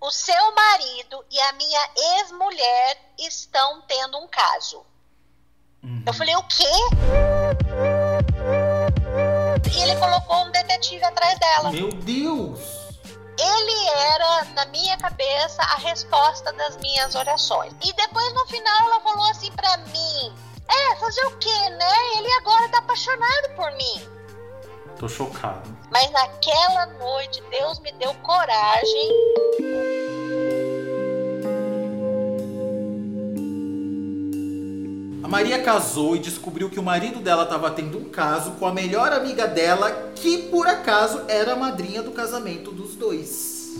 o seu marido e a minha ex-mulher estão tendo um caso. Uhum. Eu falei, o quê? E ele colocou um detetive atrás dela. Meu Deus! Ele era, na minha cabeça, a resposta das minhas orações. E depois, no final, ela falou assim para mim: É, fazer o quê, né? Ele agora tá apaixonado por mim. Tô chocado. Mas naquela noite, Deus me deu coragem. A Maria casou e descobriu que o marido dela estava tendo um caso com a melhor amiga dela, que por acaso era a madrinha do casamento dos dois.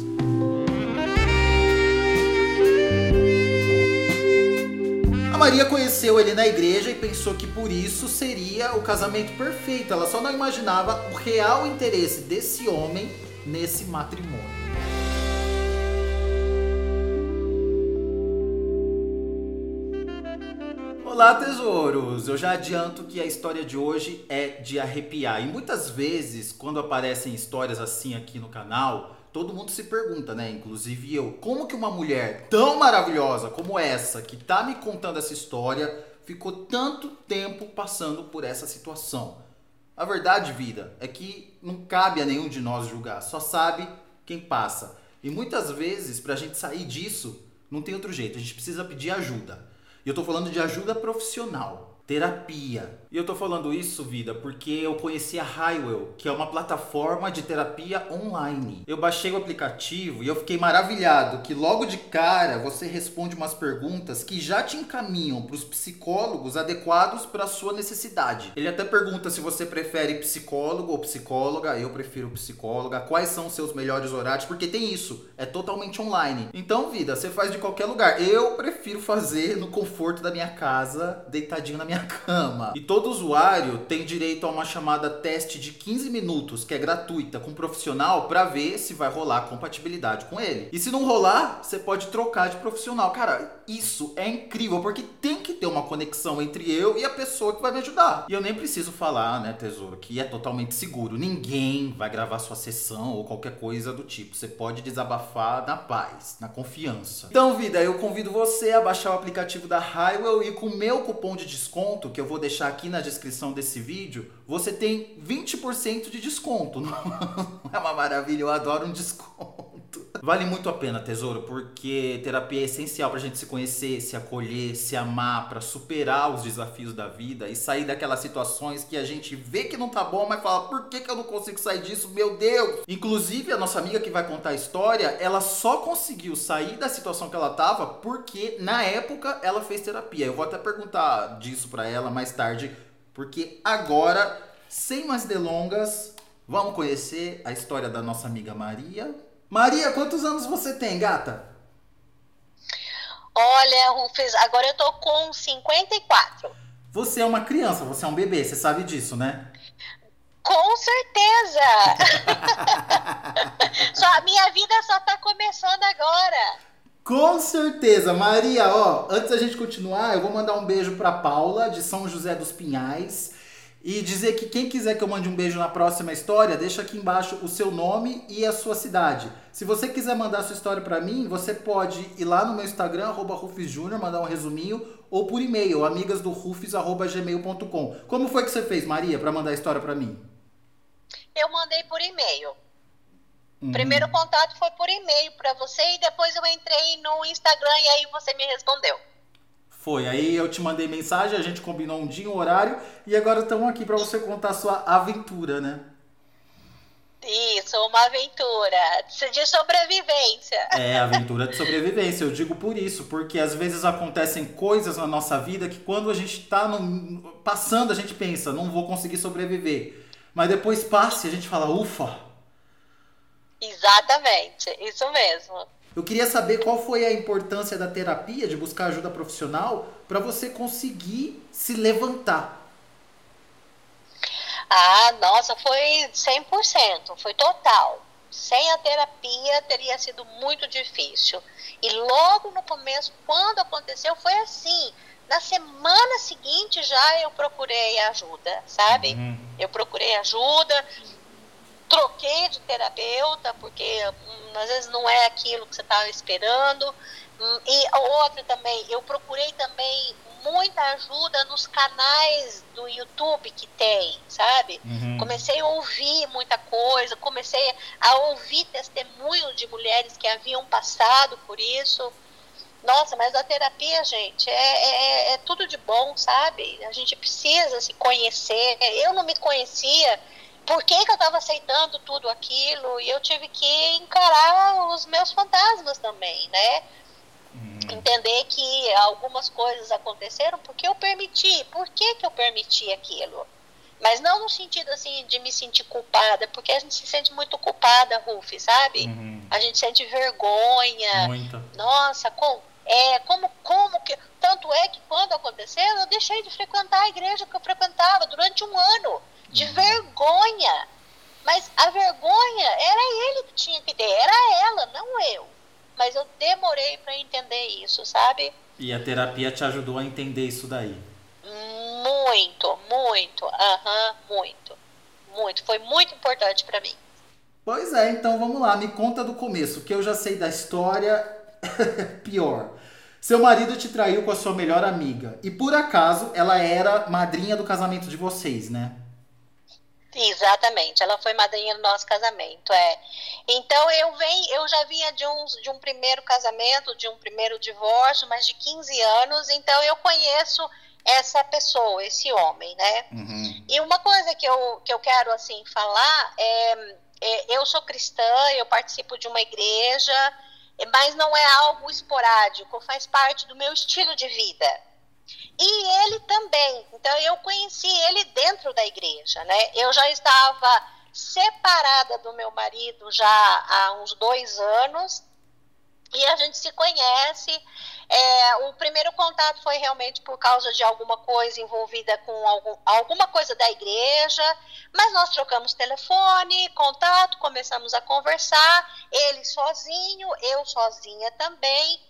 A Maria conheceu ele na igreja e pensou que por isso seria o casamento perfeito. Ela só não imaginava o real interesse desse homem nesse matrimônio. Olá, tesouros! Eu já adianto que a história de hoje é de arrepiar. E muitas vezes, quando aparecem histórias assim aqui no canal, todo mundo se pergunta, né? Inclusive eu, como que uma mulher tão maravilhosa como essa, que tá me contando essa história, ficou tanto tempo passando por essa situação? A verdade, vida, é que não cabe a nenhum de nós julgar, só sabe quem passa. E muitas vezes, pra gente sair disso, não tem outro jeito, a gente precisa pedir ajuda. E eu tô falando de ajuda profissional terapia. E eu tô falando isso, vida, porque eu conheci a Highwell, que é uma plataforma de terapia online. Eu baixei o aplicativo e eu fiquei maravilhado que logo de cara você responde umas perguntas que já te encaminham para os psicólogos adequados para sua necessidade. Ele até pergunta se você prefere psicólogo ou psicóloga. Eu prefiro psicóloga. Quais são os seus melhores horários? Porque tem isso, é totalmente online. Então, vida, você faz de qualquer lugar. Eu prefiro fazer no conforto da minha casa, deitadinho na minha cama. E todo usuário tem direito a uma chamada teste de 15 minutos, que é gratuita, com um profissional, para ver se vai rolar compatibilidade com ele. E se não rolar, você pode trocar de profissional. Cara, isso é incrível, porque tem que ter uma conexão entre eu e a pessoa que vai me ajudar. E eu nem preciso falar, né, tesouro, que é totalmente seguro. Ninguém vai gravar sua sessão ou qualquer coisa do tipo. Você pode desabafar na paz, na confiança. Então, vida, eu convido você a baixar o aplicativo da Highwell e com o meu cupom de desconto que eu vou deixar aqui na descrição desse vídeo, você tem 20% de desconto. Não é uma maravilha? Eu adoro um desconto. Vale muito a pena, tesouro, porque terapia é essencial pra gente se conhecer, se acolher, se amar, para superar os desafios da vida e sair daquelas situações que a gente vê que não tá bom, mas fala, por que, que eu não consigo sair disso? Meu Deus! Inclusive, a nossa amiga que vai contar a história, ela só conseguiu sair da situação que ela tava porque na época ela fez terapia. Eu vou até perguntar disso para ela mais tarde, porque agora, sem mais delongas, vamos conhecer a história da nossa amiga Maria. Maria, quantos anos você tem, gata? Olha, Rufus, agora eu tô com 54. Você é uma criança, você é um bebê, você sabe disso, né? Com certeza! só, a minha vida só tá começando agora. Com certeza, Maria, ó, antes da gente continuar, eu vou mandar um beijo pra Paula, de São José dos Pinhais. E dizer que quem quiser que eu mande um beijo na próxima história, deixa aqui embaixo o seu nome e a sua cidade. Se você quiser mandar sua história para mim, você pode ir lá no meu Instagram, @rufisjunior, mandar um resuminho, ou por e-mail, amigasdorufis@gmail.com. Como foi que você fez, Maria, para mandar a história para mim? Eu mandei por e-mail. Uhum. Primeiro contato foi por e-mail para você e depois eu entrei no Instagram e aí você me respondeu. Foi, aí eu te mandei mensagem, a gente combinou um dia, um horário, e agora estamos aqui para você contar a sua aventura, né? Isso, uma aventura de sobrevivência. É, aventura de sobrevivência. Eu digo por isso, porque às vezes acontecem coisas na nossa vida que quando a gente está passando, a gente pensa, não vou conseguir sobreviver. Mas depois passa e a gente fala, ufa. Exatamente, isso mesmo. Eu queria saber qual foi a importância da terapia, de buscar ajuda profissional, para você conseguir se levantar. Ah, nossa, foi 100%, foi total. Sem a terapia teria sido muito difícil. E logo no começo, quando aconteceu, foi assim. Na semana seguinte já eu procurei ajuda, sabe? Uhum. Eu procurei ajuda, troquei de terapeuta, porque hum, às vezes não é aquilo que você estava esperando. Hum, e outra também, eu procurei também muita ajuda nos canais do YouTube que tem, sabe? Uhum. Comecei a ouvir muita coisa, comecei a ouvir testemunhos de mulheres que haviam passado por isso. Nossa, mas a terapia, gente, é, é, é tudo de bom, sabe? A gente precisa se conhecer. Eu não me conhecia por que, que eu estava aceitando tudo aquilo e eu tive que encarar os meus fantasmas também, né? Hum. Entender que algumas coisas aconteceram porque eu permiti. Por que, que eu permiti aquilo? Mas não no sentido assim de me sentir culpada, porque a gente se sente muito culpada, Ruf, sabe? Uhum. A gente sente vergonha. Muito. Nossa, com, é, como, como que. Tanto é que quando aconteceu, eu deixei de frequentar a igreja que eu frequentava durante um ano de vergonha. Mas a vergonha era ele que tinha que ter, era ela, não eu. Mas eu demorei para entender isso, sabe? E a terapia te ajudou a entender isso daí? Muito, muito, aham, uhum, muito, muito. Foi muito importante para mim. Pois é, então vamos lá, me conta do começo, que eu já sei da história, pior. Seu marido te traiu com a sua melhor amiga e por acaso ela era madrinha do casamento de vocês, né? Exatamente, ela foi madrinha do nosso casamento, é. Então eu venho, eu já vinha de um, de um primeiro casamento, de um primeiro divórcio, mas de 15 anos, então eu conheço essa pessoa, esse homem, né? Uhum. E uma coisa que eu, que eu quero assim falar é, é, eu sou cristã, eu participo de uma igreja, mas não é algo esporádico, faz parte do meu estilo de vida. E ele também. Então eu conheci ele dentro da igreja, né? Eu já estava separada do meu marido já há uns dois anos e a gente se conhece. É, o primeiro contato foi realmente por causa de alguma coisa envolvida com algum, alguma coisa da igreja, mas nós trocamos telefone, contato, começamos a conversar, ele sozinho, eu sozinha também.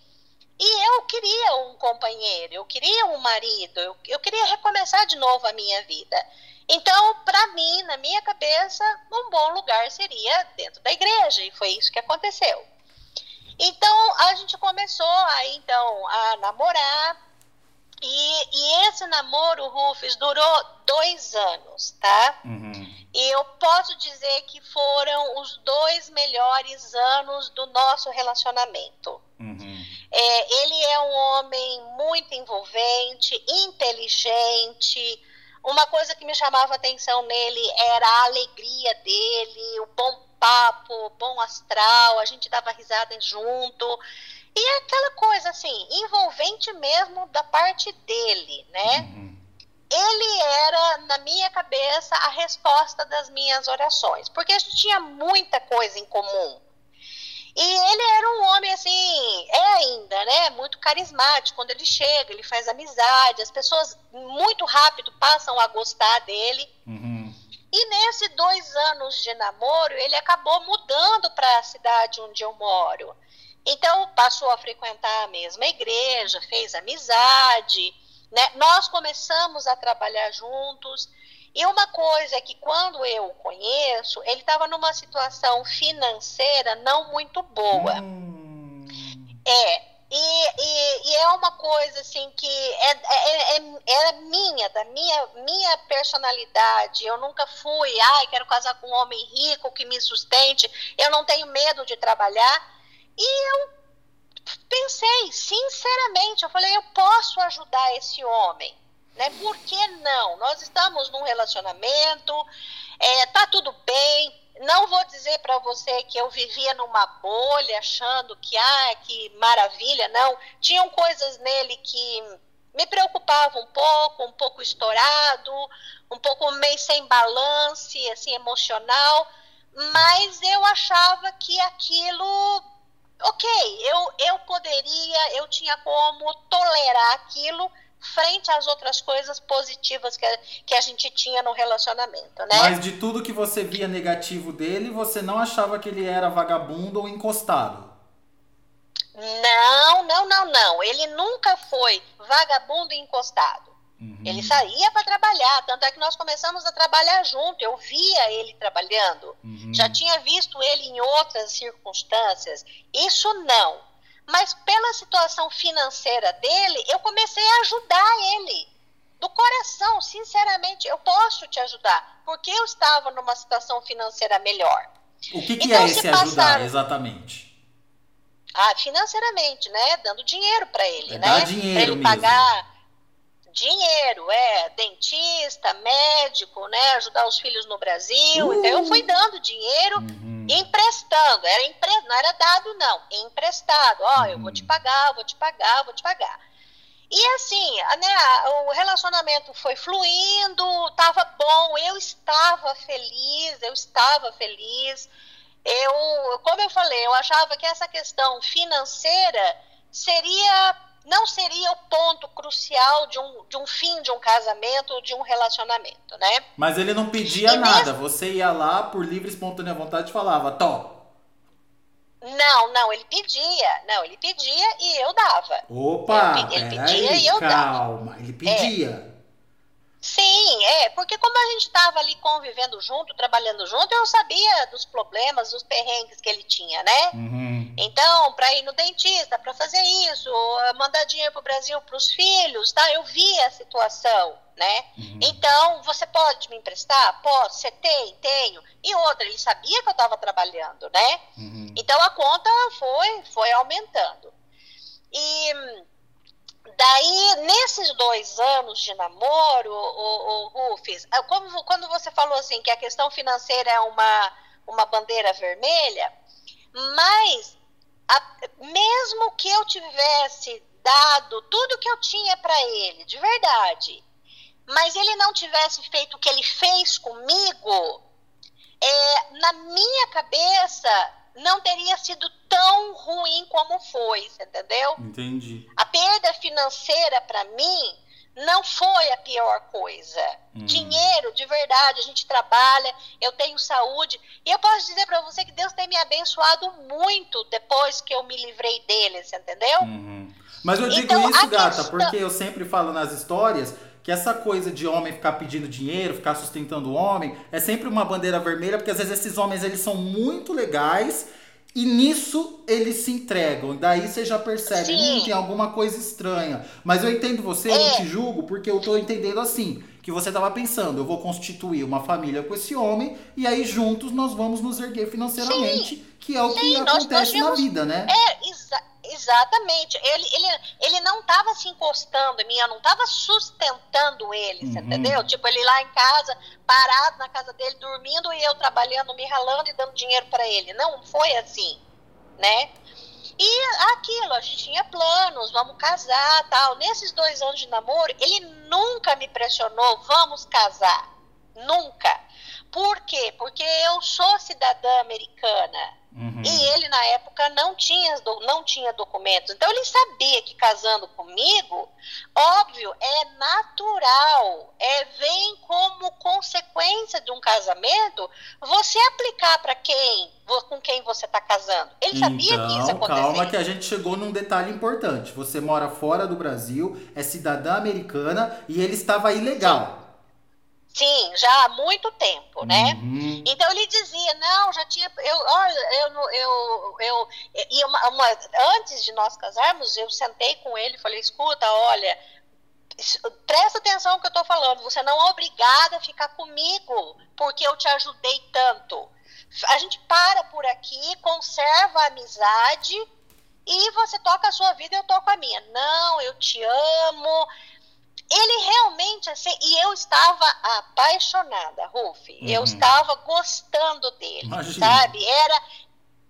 E eu queria um companheiro, eu queria um marido, eu, eu queria recomeçar de novo a minha vida. Então, para mim, na minha cabeça, um bom lugar seria dentro da igreja, e foi isso que aconteceu. Então, a gente começou aí, então, a namorar, e, e esse namoro, Rufus, durou dois anos, tá? Uhum. E eu posso dizer que foram os dois melhores anos do nosso relacionamento. Uhum. É, ele é um homem muito envolvente, inteligente. Uma coisa que me chamava atenção nele era a alegria dele, o bom papo, o bom astral, a gente dava risada junto. E é aquela coisa assim, envolvente mesmo da parte dele, né? Uhum. Ele era, na minha cabeça, a resposta das minhas orações, porque a gente tinha muita coisa em comum. E ele era um homem assim, é ainda, né? Muito carismático. Quando ele chega, ele faz amizade, as pessoas muito rápido passam a gostar dele. Uhum. E nesses dois anos de namoro, ele acabou mudando para a cidade onde eu moro. Então passou a frequentar a mesma igreja, fez amizade, né? Nós começamos a trabalhar juntos. E uma coisa é que quando eu o conheço, ele estava numa situação financeira não muito boa. Hum. É, e, e, e, é uma coisa assim que é, é, é, é, minha, da minha, minha personalidade. Eu nunca fui, ai, quero casar com um homem rico que me sustente, eu não tenho medo de trabalhar. E eu pensei, sinceramente, eu falei, eu posso ajudar esse homem. Né? Por que não? Nós estamos num relacionamento, é, tá tudo bem. Não vou dizer para você que eu vivia numa bolha achando que, ah, que maravilha, não. Tinham coisas nele que me preocupavam um pouco, um pouco estourado, um pouco meio sem balance, assim, emocional, mas eu achava que aquilo, ok, eu, eu poderia, eu tinha como tolerar aquilo, frente às outras coisas positivas que a, que a gente tinha no relacionamento, né? Mas de tudo que você via negativo dele, você não achava que ele era vagabundo ou encostado? Não, não, não, não. Ele nunca foi vagabundo e encostado. Uhum. Ele saía para trabalhar, tanto é que nós começamos a trabalhar junto. Eu via ele trabalhando, uhum. já tinha visto ele em outras circunstâncias. Isso não. Mas pela situação financeira dele, eu comecei a ajudar ele. Do coração, sinceramente, eu posso te ajudar, porque eu estava numa situação financeira melhor. O que, que então, é esse ajudar, exatamente? Ah, financeiramente, né? Dando dinheiro para ele, é né? Pra ele mesmo. pagar dinheiro, é, dentista, médico, né, ajudar os filhos no Brasil. Uh. Então eu fui dando dinheiro, uhum. emprestando, era empre... não era dado não, emprestado. Ó, oh, eu vou te uhum. pagar, vou te pagar, vou te pagar. E assim, né, o relacionamento foi fluindo, estava bom, eu estava feliz, eu estava feliz. Eu, como eu falei, eu achava que essa questão financeira seria não seria o ponto crucial de um, de um fim de um casamento ou de um relacionamento, né? Mas ele não pedia e nada, mesmo... você ia lá por livre e espontânea vontade e falava, Tó. Não, não, ele pedia, não, ele pedia e eu dava. Opa, ele, ele pedia aí, e eu calma, dava. Calma, ele pedia. É. Sim, é, porque como a gente estava ali convivendo junto, trabalhando junto, eu sabia dos problemas, dos perrengues que ele tinha, né? Uhum. Então, para ir no dentista, para fazer isso, mandar dinheiro para o Brasil para os filhos, tá? Eu vi a situação, né? Uhum. Então, você pode me emprestar? Posso. Você tem? Tenho. E outra, ele sabia que eu estava trabalhando, né? Uhum. Então, a conta foi, foi aumentando. E Daí, nesses dois anos de namoro, o, o Rufus, é como, quando você falou assim que a questão financeira é uma, uma bandeira vermelha, mas a, mesmo que eu tivesse dado tudo que eu tinha para ele, de verdade, mas ele não tivesse feito o que ele fez comigo, é, na minha cabeça não teria sido tão ruim como foi, entendeu? Entendi. A perda financeira para mim não foi a pior coisa. Hum. Dinheiro, de verdade, a gente trabalha, eu tenho saúde. E eu posso dizer para você que Deus tem me abençoado muito depois que eu me livrei deles, entendeu? Uhum. Mas eu digo então, isso, gata, questão... porque eu sempre falo nas histórias que essa coisa de homem ficar pedindo dinheiro, ficar sustentando o homem, é sempre uma bandeira vermelha, porque às vezes esses homens eles são muito legais e nisso eles se entregam. Daí você já percebe, hum, tem alguma coisa estranha. Mas eu entendo você, é. eu não te julgo, porque eu tô entendendo assim, que você tava pensando, eu vou constituir uma família com esse homem, e aí juntos nós vamos nos erguer financeiramente, Sim. que é o Sim, que acontece nós na vida, né? É, exato Exatamente. Ele, ele, ele não estava se encostando em mim, eu não estava sustentando ele, uhum. entendeu? Tipo, ele lá em casa, parado na casa dele, dormindo e eu trabalhando, me ralando e dando dinheiro para ele. Não foi assim, né? E aquilo, a gente tinha planos, vamos casar, tal. Nesses dois anos de namoro, ele nunca me pressionou, vamos casar. Nunca. Por quê? Porque eu sou cidadã americana. Uhum. E ele, na época, não tinha, não tinha documentos. Então, ele sabia que casando comigo, óbvio, é natural, é vem como consequência de um casamento você aplicar para quem, com quem você está casando. Ele sabia então, que isso então, Calma, que a gente chegou num detalhe importante. Você mora fora do Brasil, é cidadã americana e ele estava ilegal. Sim. Sim, já há muito tempo, né? Uhum. Então ele dizia, não, já tinha, eu, olha, eu, eu, eu, e uma, uma, antes de nós casarmos, eu sentei com ele e falei, escuta, olha, presta atenção no que eu estou falando, você não é obrigada a ficar comigo, porque eu te ajudei tanto. A gente para por aqui, conserva a amizade e você toca a sua vida, eu toco a minha. Não, eu te amo, ele realmente, assim, e eu estava apaixonada, Ruf. Uhum. Eu estava gostando dele, Imagina. sabe? Era,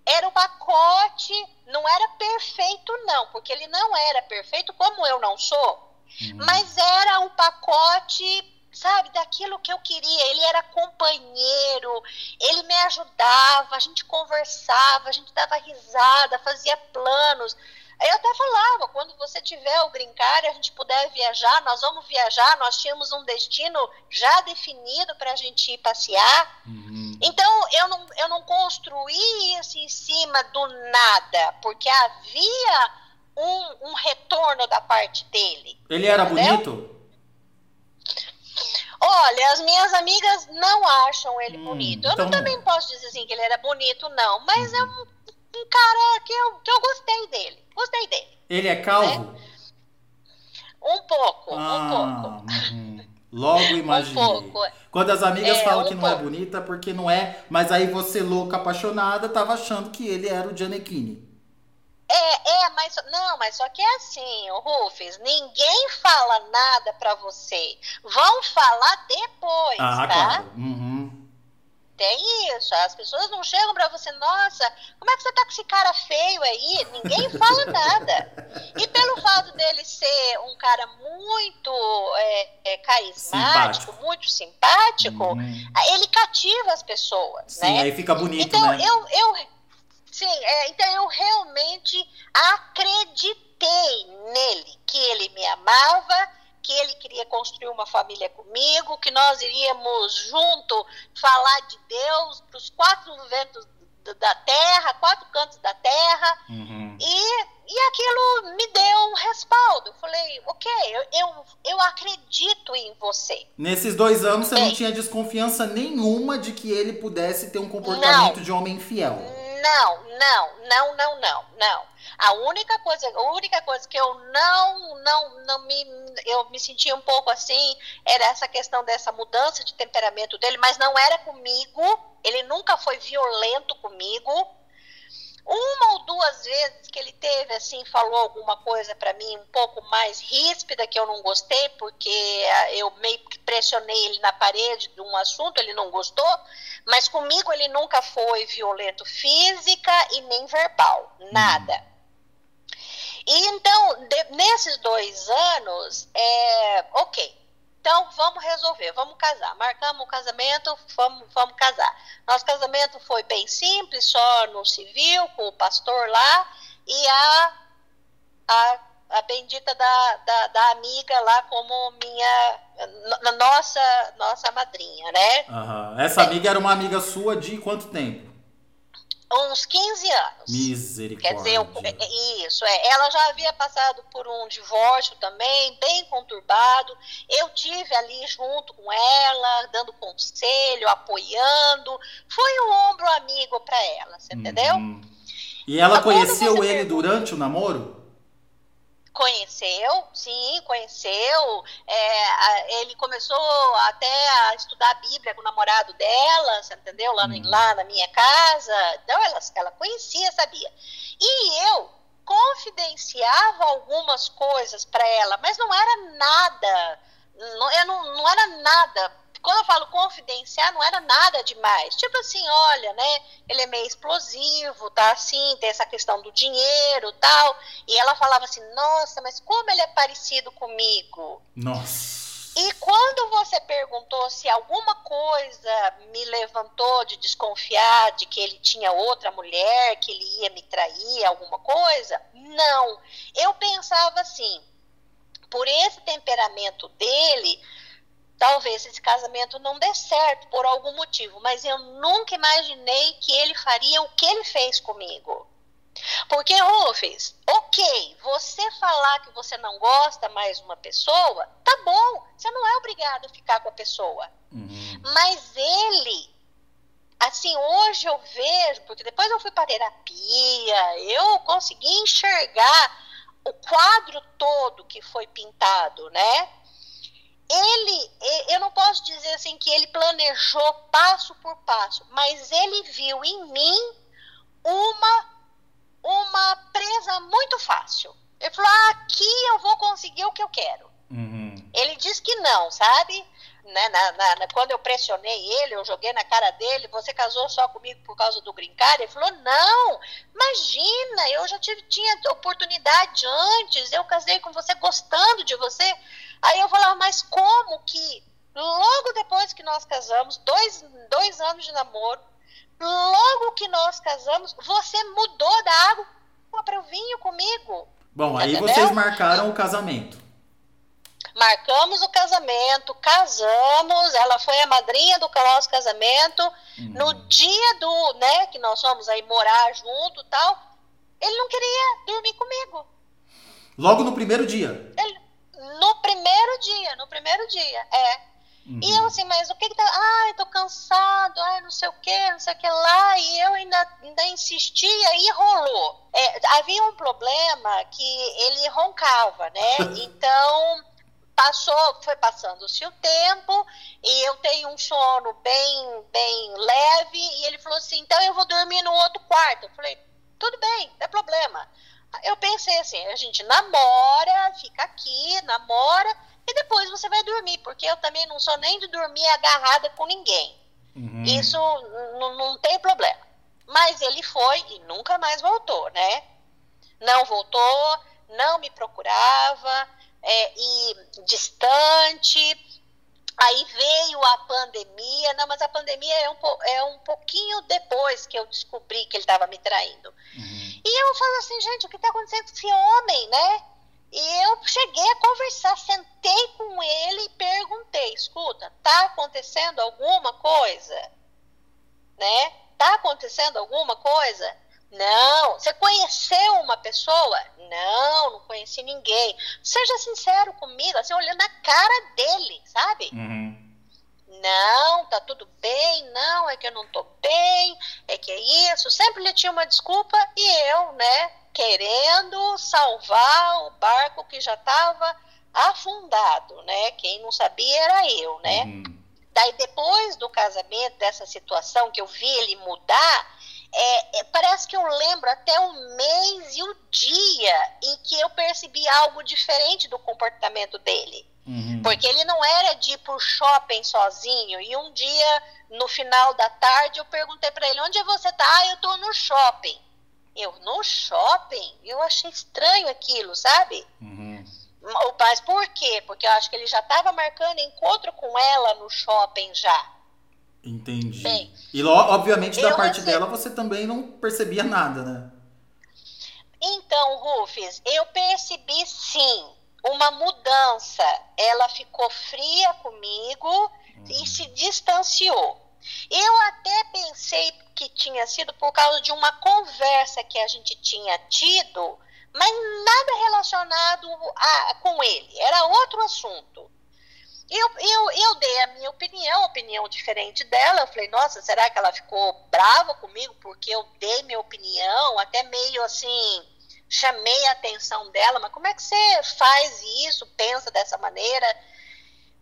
era um pacote, não era perfeito, não, porque ele não era perfeito, como eu não sou, uhum. mas era um pacote sabe, daquilo que eu queria. Ele era companheiro, ele me ajudava, a gente conversava, a gente dava risada, fazia planos. Eu até falava, quando você tiver o brincar e a gente puder viajar, nós vamos viajar, nós tínhamos um destino já definido para a gente ir passear. Uhum. Então, eu não, eu não construí isso em cima do nada, porque havia um, um retorno da parte dele. Ele era entendeu? bonito? Olha, as minhas amigas não acham ele hum, bonito. Eu então... não, também posso dizer assim que ele era bonito, não. Mas uhum. é um, um, cara que eu, que eu gostei dele. Gostei dele. Ele é calvo? Né? Um pouco, ah, um pouco. Uhum. Logo imaginei. Um pouco. Quando as amigas é, falam um que não é pouco. é bonita, porque não é, mas aí você, louca, apaixonada, tava achando que ele era o Gianecchini. É, é, mas não, mas só que é assim, o Rufus, ninguém fala nada para você. Vão falar depois, ah, tá? Claro. Uhum. Tem isso. As pessoas não chegam para você, nossa, como é que você tá com esse cara feio aí? Ninguém fala nada. E pelo fato dele ser um cara muito é, é, carismático, simpático. muito simpático, uhum. ele cativa as pessoas, Sim, né? aí fica bonito, então, né? eu, eu Sim, é, então eu realmente acreditei nele, que ele me amava, que ele queria construir uma família comigo, que nós iríamos junto falar de Deus para os quatro ventos da terra, quatro cantos da terra, uhum. e, e aquilo me deu um respaldo. Eu falei, ok, eu, eu, eu acredito em você. Nesses dois anos você Bem, não tinha desconfiança nenhuma de que ele pudesse ter um comportamento não, de homem fiel. Não, não, não, não, não, não. A única coisa, a única coisa que eu não, não, não me, eu me sentia um pouco assim, era essa questão dessa mudança de temperamento dele, mas não era comigo. Ele nunca foi violento comigo uma ou duas vezes que ele teve assim falou alguma coisa para mim um pouco mais ríspida que eu não gostei porque ah, eu meio que pressionei ele na parede de um assunto ele não gostou mas comigo ele nunca foi violento física e nem verbal nada e então de, nesses dois anos é ok então, vamos resolver, vamos casar. Marcamos o casamento, vamos, vamos casar. Nosso casamento foi bem simples, só no civil, com o pastor lá, e a, a, a bendita da, da, da amiga lá como minha, nossa, nossa madrinha, né? Uhum. Essa amiga era uma amiga sua de quanto tempo? Uns 15 anos. Misericórdia. Quer dizer, eu, é, isso, é. Ela já havia passado por um divórcio também, bem conturbado. Eu tive ali junto com ela, dando conselho, apoiando. Foi um ombro amigo para ela, você entendeu? Uhum. E ela então, conheceu ele pergunta, durante o namoro? Conheceu, sim, conheceu. É, ele começou até a estudar a Bíblia com o namorado dela, você entendeu? Lá, hum. lá na minha casa. Então, ela, ela conhecia, sabia. E eu confidenciava algumas coisas para ela, mas não era nada. Não, eu não, não era nada quando eu falo confidenciar, não era nada demais. Tipo assim, olha, né? Ele é meio explosivo, tá assim, tem essa questão do dinheiro tal. E ela falava assim, nossa, mas como ele é parecido comigo? Nossa. E quando você perguntou se alguma coisa me levantou de desconfiar de que ele tinha outra mulher, que ele ia me trair, alguma coisa, não. Eu pensava assim, por esse temperamento dele, talvez esse casamento não dê certo por algum motivo, mas eu nunca imaginei que ele faria o que ele fez comigo. Porque, Rufus, ok, você falar que você não gosta mais de uma pessoa, tá bom, você não é obrigado a ficar com a pessoa. Uhum. Mas ele, assim, hoje eu vejo, porque depois eu fui para terapia, eu consegui enxergar o quadro todo que foi pintado, né? Ele, eu não posso dizer assim que ele planejou passo por passo, mas ele viu em mim uma uma presa muito fácil. Ele falou: ah, aqui eu vou conseguir o que eu quero. Uhum. Ele disse que não, sabe? Né, na, na, quando eu pressionei ele, eu joguei na cara dele, você casou só comigo por causa do green card? Ele falou, não, imagina, eu já tive, tinha oportunidade antes, eu casei com você gostando de você. Aí eu falava, mas como que logo depois que nós casamos, dois, dois anos de namoro, logo que nós casamos, você mudou da água para o vinho comigo. Bom, aí Entendeu? vocês marcaram o casamento. Marcamos o casamento, casamos, ela foi a madrinha do nosso casamento. Hum. No dia do, né, que nós fomos aí morar junto tal, ele não queria dormir comigo. Logo no primeiro dia? Ele, dia, no primeiro dia, é. Uhum. E eu assim, mas o que que tá. Ai, tô cansado, ai, não sei o que, não sei o que lá. E eu ainda, ainda insistia e rolou. É, havia um problema que ele roncava, né? Então passou, foi passando-se o tempo e eu tenho um sono bem, bem leve e ele falou assim, então eu vou dormir no outro quarto. Eu falei, tudo bem, não é problema. Eu pensei assim, a gente namora, fica aqui, namora e depois você vai dormir, porque eu também não sou nem de dormir agarrada com ninguém. Uhum. Isso não tem problema. Mas ele foi e nunca mais voltou, né? Não voltou, não me procurava, é, e distante. Aí veio a pandemia, não, mas a pandemia é um, é um pouquinho depois que eu descobri que ele estava me traindo. Uhum. E eu falo assim, gente, o que está acontecendo com esse homem, né? E eu cheguei a conversar, sentei com ele e perguntei, escuta, tá acontecendo alguma coisa? Né? Tá acontecendo alguma coisa? Não. Você conheceu uma pessoa? Não, não conheci ninguém. Seja sincero comigo, assim, olhando na cara dele, sabe? Uhum. Não, tá tudo bem, não, é que eu não tô bem, é que é isso. Sempre ele tinha uma desculpa e eu, né, querendo salvar o barco que já estava afundado, né? Quem não sabia era eu, né? Uhum. Daí depois do casamento, dessa situação que eu vi ele mudar, é, é, parece que eu lembro até o mês e o dia em que eu percebi algo diferente do comportamento dele. Uhum. Porque ele não era de ir pro shopping sozinho. E um dia, no final da tarde, eu perguntei para ele: onde você tá? Ah, eu tô no shopping. Eu, no shopping? Eu achei estranho aquilo, sabe? Uhum. Mas por quê? Porque eu acho que ele já estava marcando encontro com ela no shopping já. Entendi. Bem, e obviamente da parte dela você também não percebia nada, né? Então, Rufus, eu percebi sim uma mudança. Ela ficou fria comigo uhum. e se distanciou. Eu até pensei que tinha sido por causa de uma conversa que a gente tinha tido, mas nada relacionado a, com ele. Era outro assunto. Eu, eu, eu dei a minha opinião, opinião diferente dela. Eu falei, nossa, será que ela ficou brava comigo porque eu dei minha opinião? Até meio assim, chamei a atenção dela, mas como é que você faz isso, pensa dessa maneira?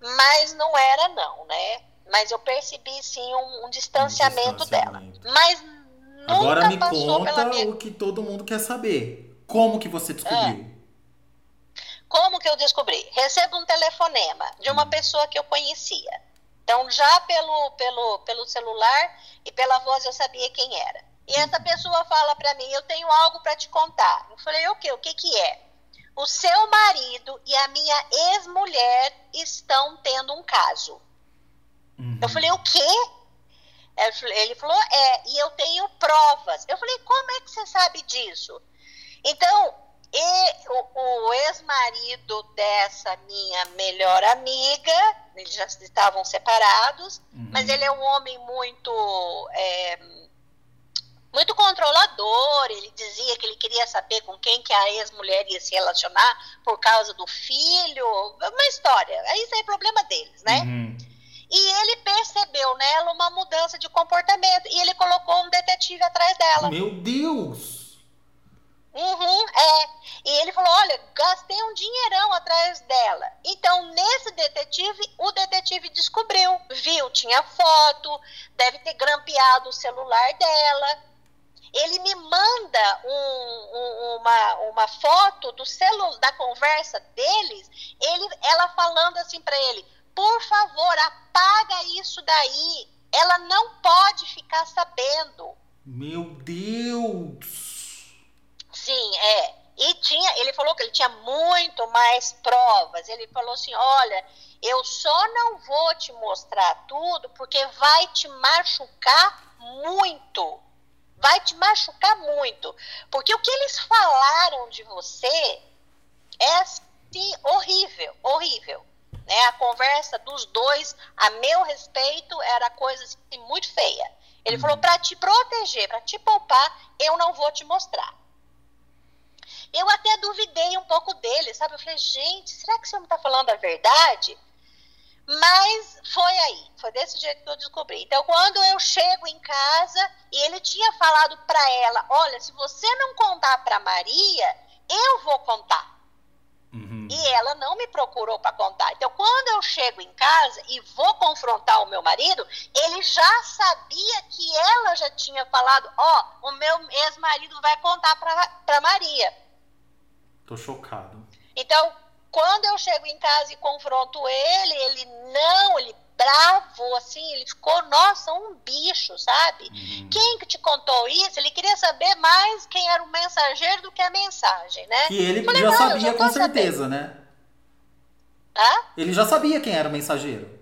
Mas não era, não, né? Mas eu percebi sim um, um, distanciamento, um distanciamento, dela. Mas nunca Agora me conta minha... o que todo mundo quer saber. Como que você descobriu? É. Como que eu descobri? Recebo um telefonema de uma hum. pessoa que eu conhecia. Então, já pelo, pelo, pelo celular e pela voz eu sabia quem era. E essa pessoa fala para mim: Eu tenho algo para te contar. Eu falei: O quê? O que, que é? O seu marido e a minha ex-mulher estão tendo um caso. Uhum. Eu falei: O quê? Ele falou: É, e eu tenho provas. Eu falei: Como é que você sabe disso? Então, e o, o ex-marido dessa minha melhor amiga, eles já estavam separados, uhum. mas ele é um homem muito. É, muito controlador, ele dizia que ele queria saber com quem que a ex-mulher ia se relacionar por causa do filho, uma história, isso é problema deles, né? Uhum. E ele percebeu nela uma mudança de comportamento e ele colocou um detetive atrás dela. Meu Deus! Uhum, é. E ele falou: olha, gastei um dinheirão atrás dela. Então, nesse detetive, o detetive descobriu, viu, tinha foto, deve ter grampeado o celular dela. Ele me manda um, um, uma, uma foto do celular, da conversa deles, ele, ela falando assim para ele: por favor, apaga isso daí. Ela não pode ficar sabendo. Meu Deus! Sim, é. E tinha, ele falou que ele tinha muito mais provas. Ele falou assim: olha, eu só não vou te mostrar tudo porque vai te machucar muito. Vai te machucar muito. Porque o que eles falaram de você é assim, horrível, horrível. Né? A conversa dos dois, a meu respeito, era coisa assim, muito feia. Ele falou: para te proteger, para te poupar, eu não vou te mostrar. Eu até duvidei um pouco dele, sabe? Eu falei, gente, será que você não está falando a verdade? Mas foi aí, foi desse jeito que eu descobri. Então, quando eu chego em casa e ele tinha falado para ela: Olha, se você não contar para Maria, eu vou contar. Uhum. E ela não me procurou para contar. Então, quando eu chego em casa e vou confrontar o meu marido, ele já sabia que ela já tinha falado: Ó, oh, o meu ex-marido vai contar para Maria. Tô chocado. Então, quando eu chego em casa e confronto ele, ele não, ele bravo, assim, ele ficou, nossa, um bicho, sabe? Uhum. Quem que te contou isso? Ele queria saber mais quem era o mensageiro do que a mensagem, né? Que ele Falei, já sabia já com certeza, sabendo. né? Hã? Ele já sabia quem era o mensageiro.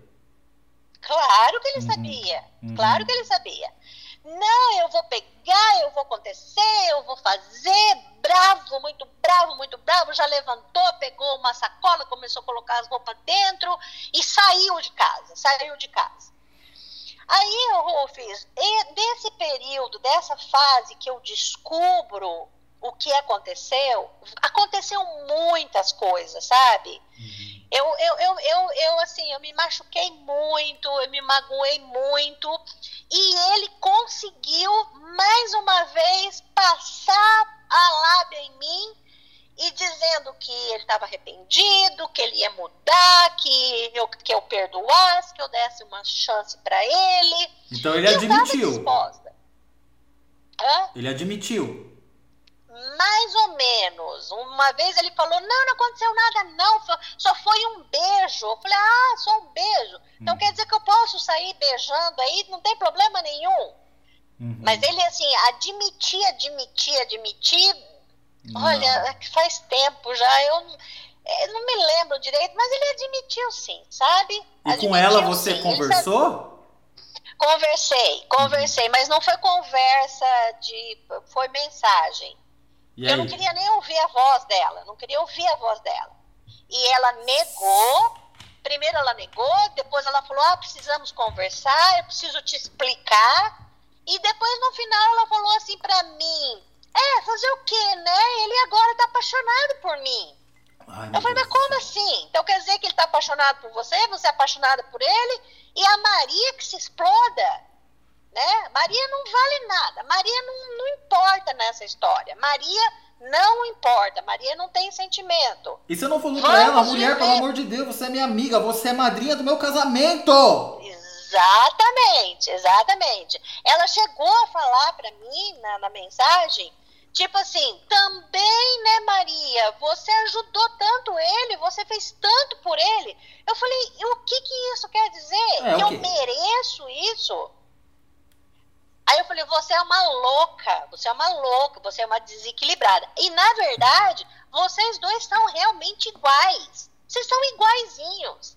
Claro que ele uhum. sabia, uhum. claro que ele sabia. Não, eu vou pegar, eu vou acontecer, eu vou fazer. Bravo, muito bravo, muito bravo. Já levantou, pegou uma sacola, começou a colocar as roupas dentro e saiu de casa. Saiu de casa. Aí eu fiz, desse período, dessa fase que eu descubro o que aconteceu, aconteceu muitas coisas, sabe? Uhum. Eu, eu, eu, eu, eu, assim, eu me machuquei muito, eu me magoei muito, e ele conseguiu, mais uma vez, passar a lábia em mim e dizendo que ele estava arrependido, que ele ia mudar, que eu, que eu perdoasse, que eu desse uma chance para ele. Então ele admitiu. Ele admitiu mais ou menos. Uma vez ele falou: Não, não aconteceu nada, não, só foi um beijo. Eu falei: Ah, só um beijo. Então hum. quer dizer que eu posso sair beijando aí, não tem problema nenhum. Uhum. Mas ele, assim, admitia, admitia, admitia. Olha, é faz tempo já, eu, eu, é, não me lembro direito, mas ele admitiu sim, sabe? E admitiu, com ela você sim. conversou? Conversei, conversei, mas não foi conversa de. foi mensagem. Eu não queria nem ouvir a voz dela, não queria ouvir a voz dela. E ela negou, primeiro ela negou, depois ela falou: ah, precisamos conversar, eu preciso te explicar. E depois no final ela falou assim para mim: é, fazer o quê, né? Ele agora tá apaixonado por mim. Ai, eu falei, mas como assim? Então quer dizer que ele tá apaixonado por você, você é apaixonada por ele, e a Maria que se exploda né? Maria não vale nada. Maria não, não importa nessa história. Maria não importa. Maria não tem sentimento. E você não falou pra ela, mulher, pelo amor de Deus, você é minha amiga, você é madrinha do meu casamento. Exatamente, exatamente. Ela chegou a falar para mim na, na mensagem, tipo assim, também, né, Maria, você ajudou tanto ele, você fez tanto por ele. Eu falei, o que que isso quer dizer? É, que eu mereço isso? Aí eu falei, você é uma louca, você é uma louca, você é uma desequilibrada. E na verdade, vocês dois são realmente iguais. Vocês são iguaizinhos.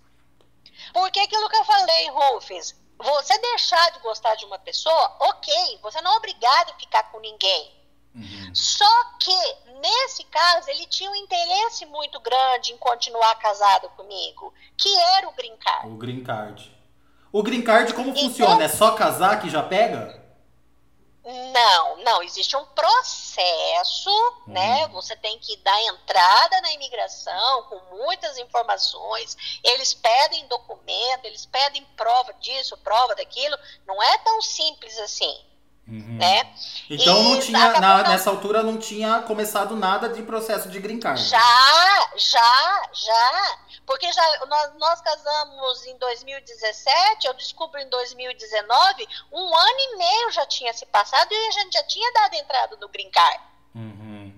Porque aquilo que eu falei, Rufus, você deixar de gostar de uma pessoa, ok, você não é obrigado a ficar com ninguém. Uhum. Só que, nesse caso, ele tinha um interesse muito grande em continuar casado comigo, que era o green card. O green card. O green card como então, funciona? É só casar que já pega? Não, não, existe um processo, uhum. né? Você tem que dar entrada na imigração com muitas informações. Eles pedem documento, eles pedem prova disso, prova daquilo. Não é tão simples assim. Uhum. Né? Então não tinha, na, nessa altura não tinha começado nada de processo de green card. Já, já, já. Porque já nós, nós casamos em 2017, eu descubro em 2019, um ano e meio já tinha se passado e a gente já tinha dado entrada no green card. Uhum.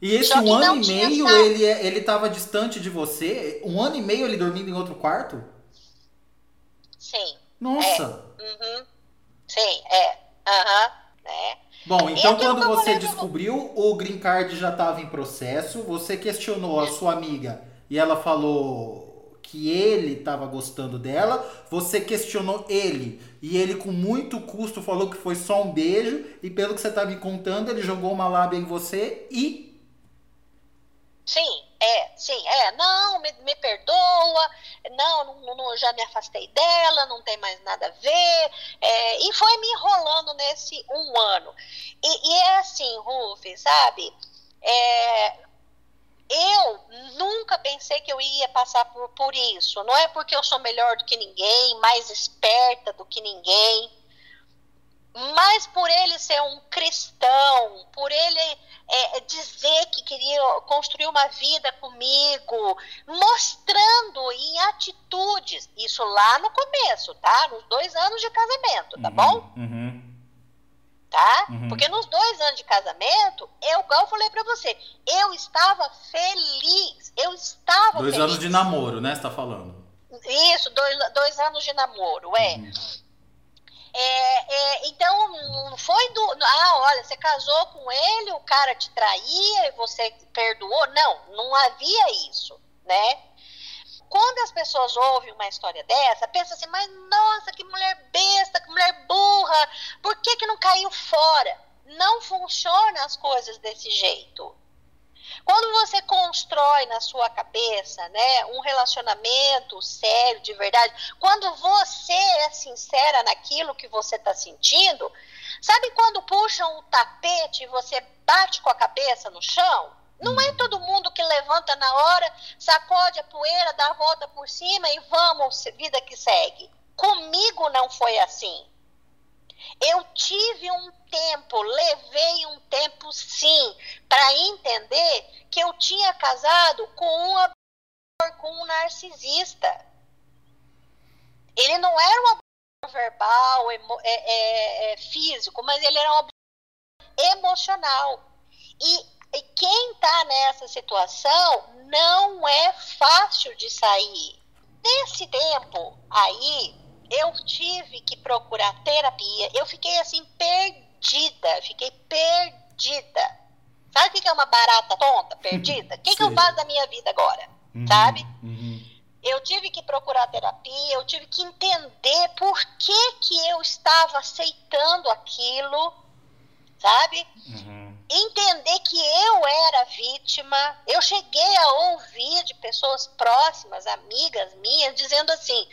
E esse um ano e meio ele é, ele estava distante de você? Um ano e meio ele dormindo em outro quarto? Sim. Nossa. É. Uhum. Sim, é. Aham, né? Bom, então quando você descobriu, o green card já estava em processo, você questionou a sua amiga e ela falou que ele estava gostando dela, você questionou ele e ele com muito custo falou que foi só um beijo e pelo que você está me contando, ele jogou uma lábia em você e Sim, é, sim, é, não, me, me perdoa, não, não, não, já me afastei dela, não tem mais nada a ver, é, e foi me enrolando nesse um ano. E, e é assim, Rufi, sabe, é, eu nunca pensei que eu ia passar por, por isso. Não é porque eu sou melhor do que ninguém, mais esperta do que ninguém, mas por ele ser um cristão, por ele é, dizer que queria construir uma vida comigo, mostrando em atitudes, isso lá no começo, tá? Nos dois anos de casamento, tá uhum, bom? Uhum tá? Uhum. Porque nos dois anos de casamento, eu, igual eu falei pra você, eu estava feliz. Eu estava Dois feliz. anos de namoro, né? Você tá falando? Isso, dois, dois anos de namoro, é. Uhum. É, é, então, não foi do. Ah, olha, você casou com ele, o cara te traía e você perdoou. Não, não havia isso, né? quando as pessoas ouvem uma história dessa, pensam assim, mas nossa, que mulher besta, que mulher burra, por que, que não caiu fora? Não funciona as coisas desse jeito. Quando você constrói na sua cabeça, né, um relacionamento sério, de verdade, quando você é sincera naquilo que você está sentindo, sabe quando puxam o tapete e você bate com a cabeça no chão? Não é todo mundo que levanta na hora, sacode a poeira, dá a volta por cima e vamos, vida que segue. Comigo não foi assim. Eu tive um tempo, levei um tempo sim, para entender que eu tinha casado com um com um narcisista. Ele não era um abusador verbal, emo, é, é, é, físico, mas ele era um abusador emocional. E e quem está nessa situação não é fácil de sair. Nesse tempo aí, eu tive que procurar terapia. Eu fiquei assim, perdida. Fiquei perdida. Sabe o que é uma barata tonta, perdida? O que, que eu faço da minha vida agora? Uhum, Sabe? Uhum. Eu tive que procurar terapia, eu tive que entender por que, que eu estava aceitando aquilo, sabe? Uhum entender que eu era vítima. Eu cheguei a ouvir de pessoas próximas, amigas minhas, dizendo assim: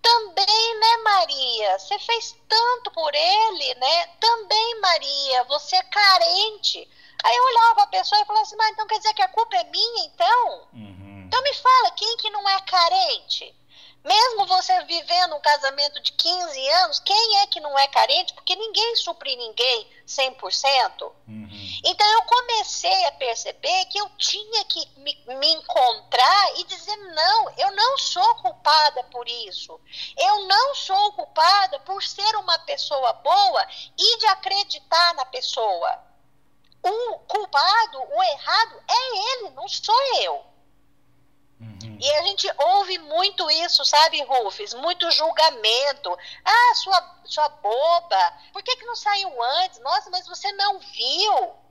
também, né, Maria? Você fez tanto por ele, né? Também, Maria, você é carente. Aí eu olhava a pessoa e falava assim: mas então quer dizer que a culpa é minha, então? Uhum. Então me fala, quem que não é carente? Mesmo você vivendo um casamento de 15 anos, quem é que não é carente? Porque ninguém supre ninguém 100%. Uhum. Então eu comecei a perceber que eu tinha que me, me, encontrar e dizer: não, eu não sou culpada por isso. Eu não sou culpada por ser uma pessoa boa e de acreditar na pessoa. O culpado, o errado é ele, não sou eu. Uhum. E a gente ouve muito isso, sabe, Rufus? Muito julgamento. Ah, sua, sua boba, por que, que não saiu antes? Nossa, mas você não viu.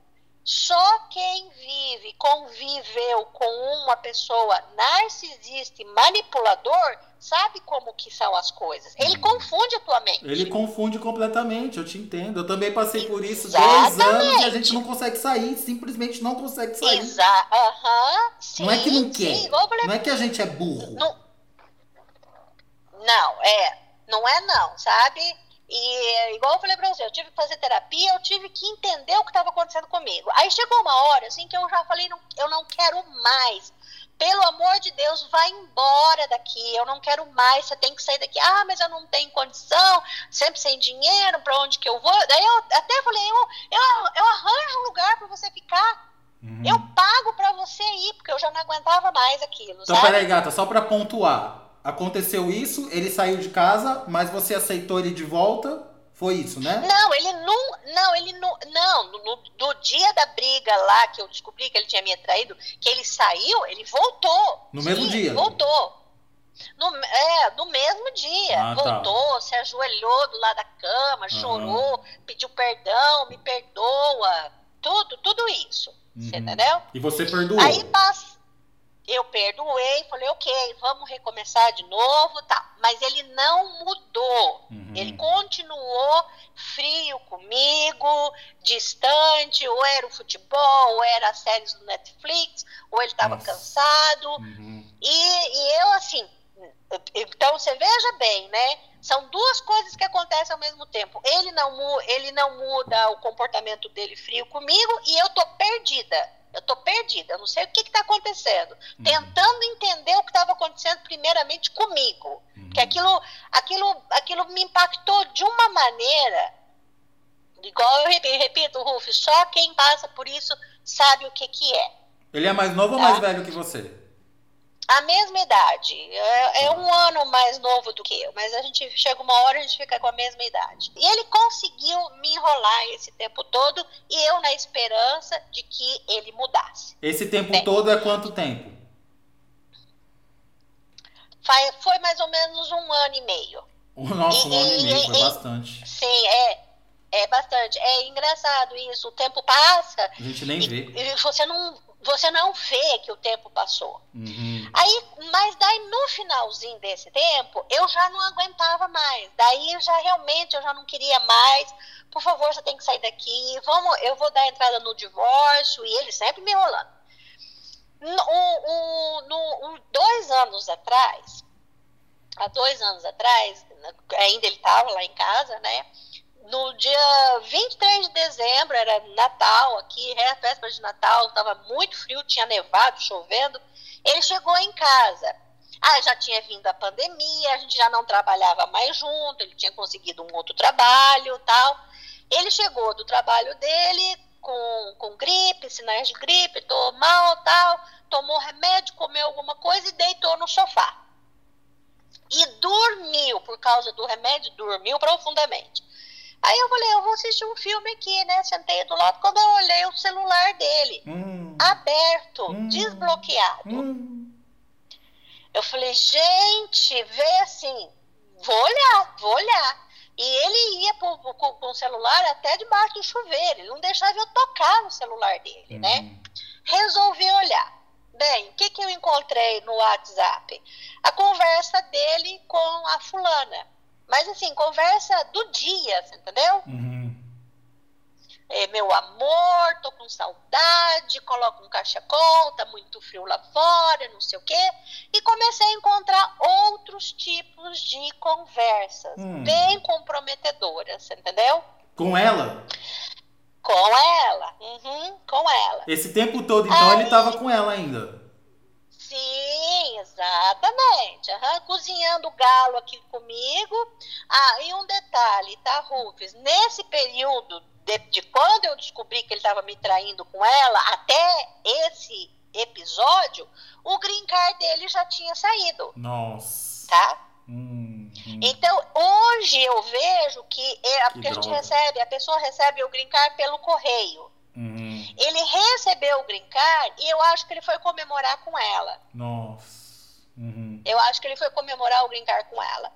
Só quem vive, conviveu com uma pessoa narcisista e manipulador, sabe como que são as coisas. Ele hum. confunde a tua mente. Ele confunde completamente, eu te entendo. Eu também passei por isso Exatamente. dois anos e a gente não consegue sair, simplesmente não consegue sair. Exato. Uhum. Sim, não é que não quer. Sim. Não é que a gente é burro. Não, não é. Não é não, sabe? E igual eu falei pra você, eu tive que fazer terapia, eu tive que entender o que estava acontecendo comigo. Aí chegou uma hora, assim, que eu já falei, não, eu não quero mais. Pelo amor de Deus, vai embora daqui. Eu não quero mais. Você tem que sair daqui. Ah, mas eu não tenho condição, sempre sem dinheiro, para onde que eu vou? Daí eu até falei, eu, eu, eu arranjo um lugar para você ficar. Uhum. Eu pago para você ir, porque eu já não aguentava mais aquilo. Então, sabe? peraí, gata, só para pontuar aconteceu isso, ele saiu de casa, mas você aceitou ele de volta. Foi isso, né? Não, ele não. Não, ele não. Não, no, no, dia da briga lá, que eu descobri que ele tinha me traído, que ele saiu, ele voltou. No Sim, mesmo dia? Voltou. No, é, no mesmo dia. Ah, tá. voltou, tá. se ajoelhou do lado da cama, uhum. chorou, pediu perdão, me perdoa. Tudo, tudo isso. Uhum. Você entendeu? E você perdoou? Aí passa eu perdoei, falei, ok, vamos recomeçar de novo, tá. Mas ele não mudou. Uhum. Ele continuou frio comigo, distante, ou era o futebol, ou era as séries do Netflix, ou ele estava cansado. Uhum. E, e eu, assim, então você veja bem, né? São duas coisas que acontecem ao mesmo tempo. Ele não, ele não muda o comportamento dele frio comigo e eu tô perdida. Eu tô perdida, eu não sei o que está acontecendo. Uhum. Tentando entender o que estava acontecendo primeiramente comigo. Uhum. Que aquilo, aquilo, aquilo me impactou de uma maneira, igual eu repito, Ruf, só quem passa por isso sabe o que, que é. Ele é mais novo tá? ou mais velho que você? A mesma idade. É, é, um ano mais novo do que eu, mas a gente chega uma hora a gente fica com a mesma idade. E ele conseguiu me enrolar esse tempo todo e eu na esperança de que ele mudasse. Esse tempo Bem, todo é quanto tempo? Foi mais ou menos um ano e meio. Nossa, um e, ano e meio, foi e, bastante. Sim, é. É bastante. É engraçado isso. O tempo passa. A gente nem vê. E você não, você não vê que o tempo passou. Uhum. Aí, mas daí no finalzinho desse tempo, eu já não aguentava mais. Daí já realmente eu já não queria mais. Por favor, você tem que sair daqui. Vamos, eu vou dar entrada no divórcio e ele sempre me enrolando. Um, no, um, dois anos atrás, há dois anos atrás, ainda ele estava lá em casa, né? No dia 23 de dezembro, era Natal aqui, véspera de Natal, estava muito frio, tinha nevado, chovendo. Ele chegou em casa. Ah, já tinha vindo a pandemia, a gente já não trabalhava mais junto, ele tinha conseguido um outro trabalho tal. Ele chegou do trabalho dele com, com gripe, sinais de gripe, tô mal tal, tomou remédio, comeu alguma coisa e deitou no sofá. E dormiu, por causa do remédio, dormiu profundamente. Aí eu falei, eu vou assistir um filme aqui, né? Sentei do lado, quando eu olhei o celular dele, hum. aberto, hum. desbloqueado. Hum. Eu falei, gente, vê assim, vou olhar, vou olhar. E ele ia com, com, com, o celular até debaixo do chuveiro, ele não deixava eu tocar no celular dele, né? Uhum. Resolvi olhar. Bem, o que, que eu encontrei no WhatsApp? A conversa dele com a fulana. Mas assim, conversa do dia, entendeu? Uhum. É, meu amor, tô com saudade, coloca um cachecol, tá muito frio lá fora, não sei o quê. E comecei a encontrar outros tipos de conversas, hum. bem comprometedoras, entendeu? Com ela? Com ela, uhum, com ela. Esse tempo todo, então, Aí, ele tava com ela ainda? Sim, exatamente. Uhum. Cozinhando galo aqui comigo. Ah, e um detalhe, tá, Rufus? Nesse período de, de quando eu descobri que ele estava me traindo com ela, até esse episódio, o green card dele já tinha saído. Nossa. Tá? Hum, hum. Então, hoje eu vejo que, é, que porque a gente recebe, a pessoa recebe o green card pelo correio. Uhum. Ele recebeu o green card e eu acho que ele foi comemorar com ela. Nossa. Uhum. Eu acho que ele foi comemorar o green card com ela.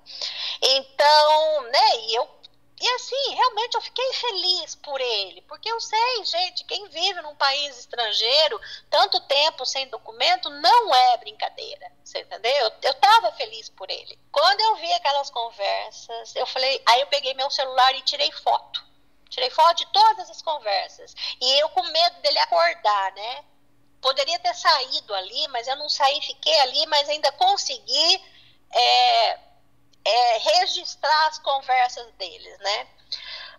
Então, né, e eu e assim, realmente eu fiquei feliz por ele, porque eu sei, gente, quem vive num país estrangeiro tanto tempo sem documento não é brincadeira, você entendeu? Eu, eu tava feliz por ele. Quando eu vi aquelas conversas, eu falei, aí eu peguei meu celular e tirei foto. Tirei foto de todas as conversas. E eu com medo dele acordar, né? Poderia ter saído ali, mas eu não saí, fiquei ali, mas ainda consegui é, é, registrar as conversas deles, né?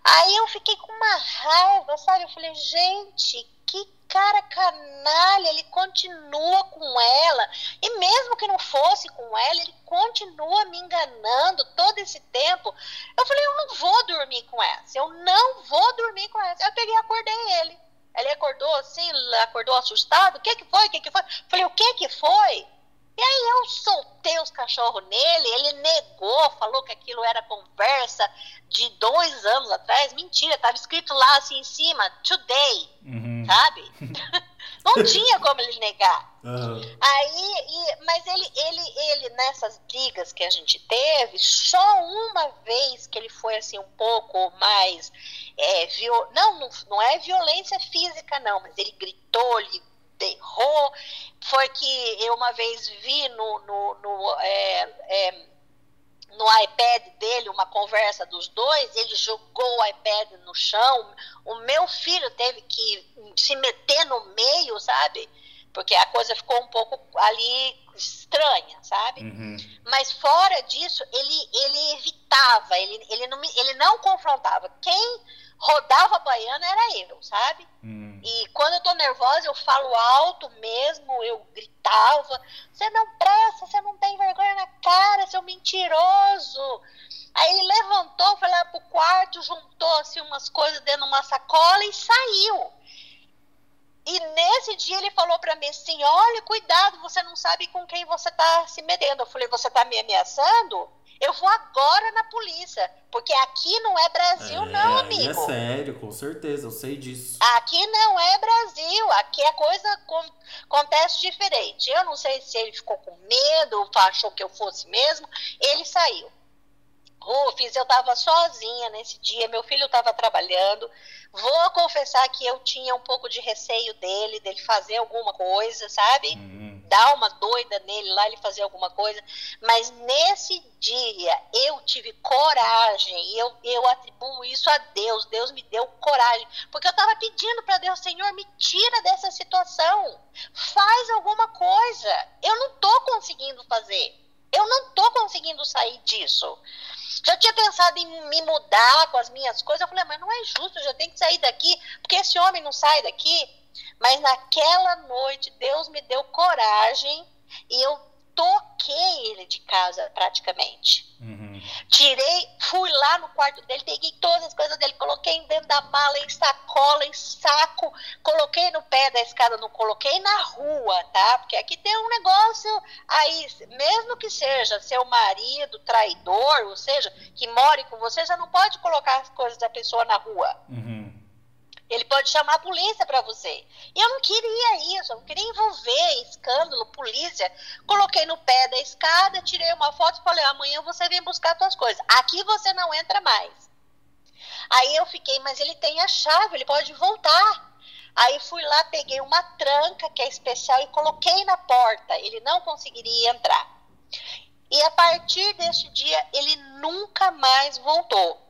Aí eu fiquei com uma raiva, sabe? Eu falei, gente, que cara canalha, ele continua com ela. E mesmo que não fosse com ela, ele continua me enganando todo esse tempo. Eu falei, eu não vou dormir com essa. Eu não vou dormir com essa. Eu peguei e acordei ele. Ele acordou assim, acordou assustado. O que que foi? O que que foi? Eu falei, o que que foi? E aí eu soltei os cachorros nele, ele negou, falou que aquilo era conversa de dois anos atrás. Mentira, estava escrito lá assim em cima, today, uhum. sabe? Não tinha como ele negar. Uhum. Aí, e, mas ele, ele, ele, nessas brigas que a gente teve, só uma vez que ele foi assim um pouco mais. É, viol... não, não, não é violência física, não, mas ele gritou, ele berrou. Foi que eu uma vez vi no, no, no, é, é, no iPad dele uma conversa dos dois, ele jogou o iPad no chão. O meu filho teve que se meter no meio, sabe? Porque a coisa ficou um pouco ali estranha, sabe? Uhum. Mas fora disso, ele, ele evitava, ele, ele, não, ele não confrontava. Quem rodava a baiana era eu, sabe? Hum. E quando eu tô nervosa, eu falo alto mesmo, eu gritava: Você não presta, você não tem vergonha na cara, seu mentiroso. Aí ele levantou, foi lá pro quarto, juntou assim umas coisas dentro de uma sacola e saiu. E nesse dia ele falou para mim assim: Olha, cuidado, você não sabe com quem você tá se metendo. Eu falei: Você tá me ameaçando? Eu vou agora na polícia, porque aqui não é Brasil, é, não, amigo. É sério, com certeza, eu sei disso. Aqui não é Brasil, aqui a coisa acontece diferente. Eu não sei se ele ficou com medo, achou que eu fosse mesmo. Ele saiu. Rufus, eu estava sozinha nesse dia, meu filho estava trabalhando. Vou confessar que eu tinha um pouco de receio dele, dele fazer alguma coisa, sabe? Uhum. Dar uma doida nele lá, ele fazer alguma coisa. Mas nesse dia eu tive coragem, e eu, eu atribuo isso a Deus. Deus me deu coragem. Porque eu estava pedindo para Deus, Senhor, me tira dessa situação. Faz alguma coisa. Eu não estou conseguindo fazer. Eu não estou conseguindo sair disso. Já tinha pensado em me mudar com as minhas coisas. Eu falei, mas não é justo, eu já tenho que sair daqui, porque esse homem não sai daqui. Mas naquela noite, Deus me deu coragem e eu toquei ele de casa praticamente. Uhum. Tirei, fui lá no quarto dele, peguei todas as coisas dele, coloquei dentro da mala, em sacola, em saco, coloquei no pé da escada, não coloquei na rua, tá? Porque aqui tem um negócio aí, mesmo que seja seu marido traidor, ou seja, que more com você, você não pode colocar as coisas da pessoa na rua. Uhum. Ele pode chamar a polícia para você. E eu não queria isso, eu não queria envolver escândalo, polícia. Coloquei no pé da escada, tirei uma foto e falei: amanhã você vem buscar suas coisas. Aqui você não entra mais. Aí eu fiquei, mas ele tem a chave, ele pode voltar. Aí fui lá, peguei uma tranca que é especial e coloquei na porta. Ele não conseguiria entrar. E a partir deste dia, ele nunca mais voltou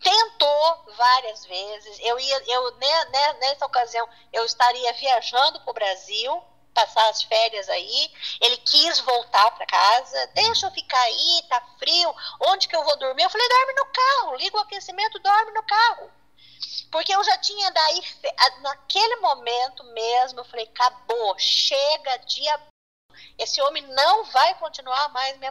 tentou várias vezes. Eu ia, eu né, nessa ocasião eu estaria viajando para o Brasil, passar as férias aí. Ele quis voltar para casa. Deixa eu ficar aí, tá frio. Onde que eu vou dormir? Eu falei, dorme no carro. Liga o aquecimento, dorme no carro. Porque eu já tinha daí, naquele momento mesmo, eu falei, acabou, chega de esse homem não vai continuar mais me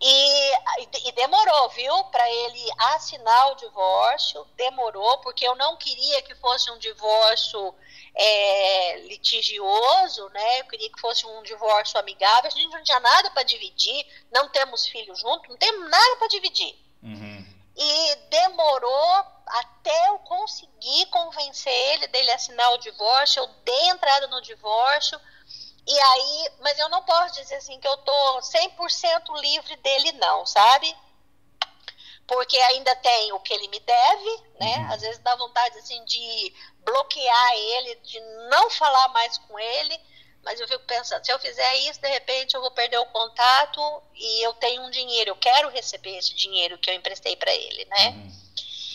e, e demorou, viu, para ele assinar o divórcio, demorou, porque eu não queria que fosse um divórcio é, litigioso, né? Eu queria que fosse um divórcio amigável. A gente não tinha nada para dividir, não temos filhos juntos, não temos nada para dividir. Uhum. E demorou até eu conseguir convencer ele dele assinar o divórcio. Eu dei entrada no divórcio e aí, mas eu não posso dizer assim que eu tô 100% livre dele não, sabe? Porque ainda tem o que ele me deve, né? Uhum. Às vezes dá vontade assim de bloquear ele, de não falar mais com ele, mas eu fico pensando, se eu fizer isso, de repente eu vou perder o contato e eu tenho um dinheiro, eu quero receber esse dinheiro que eu emprestei para ele, né? Uhum.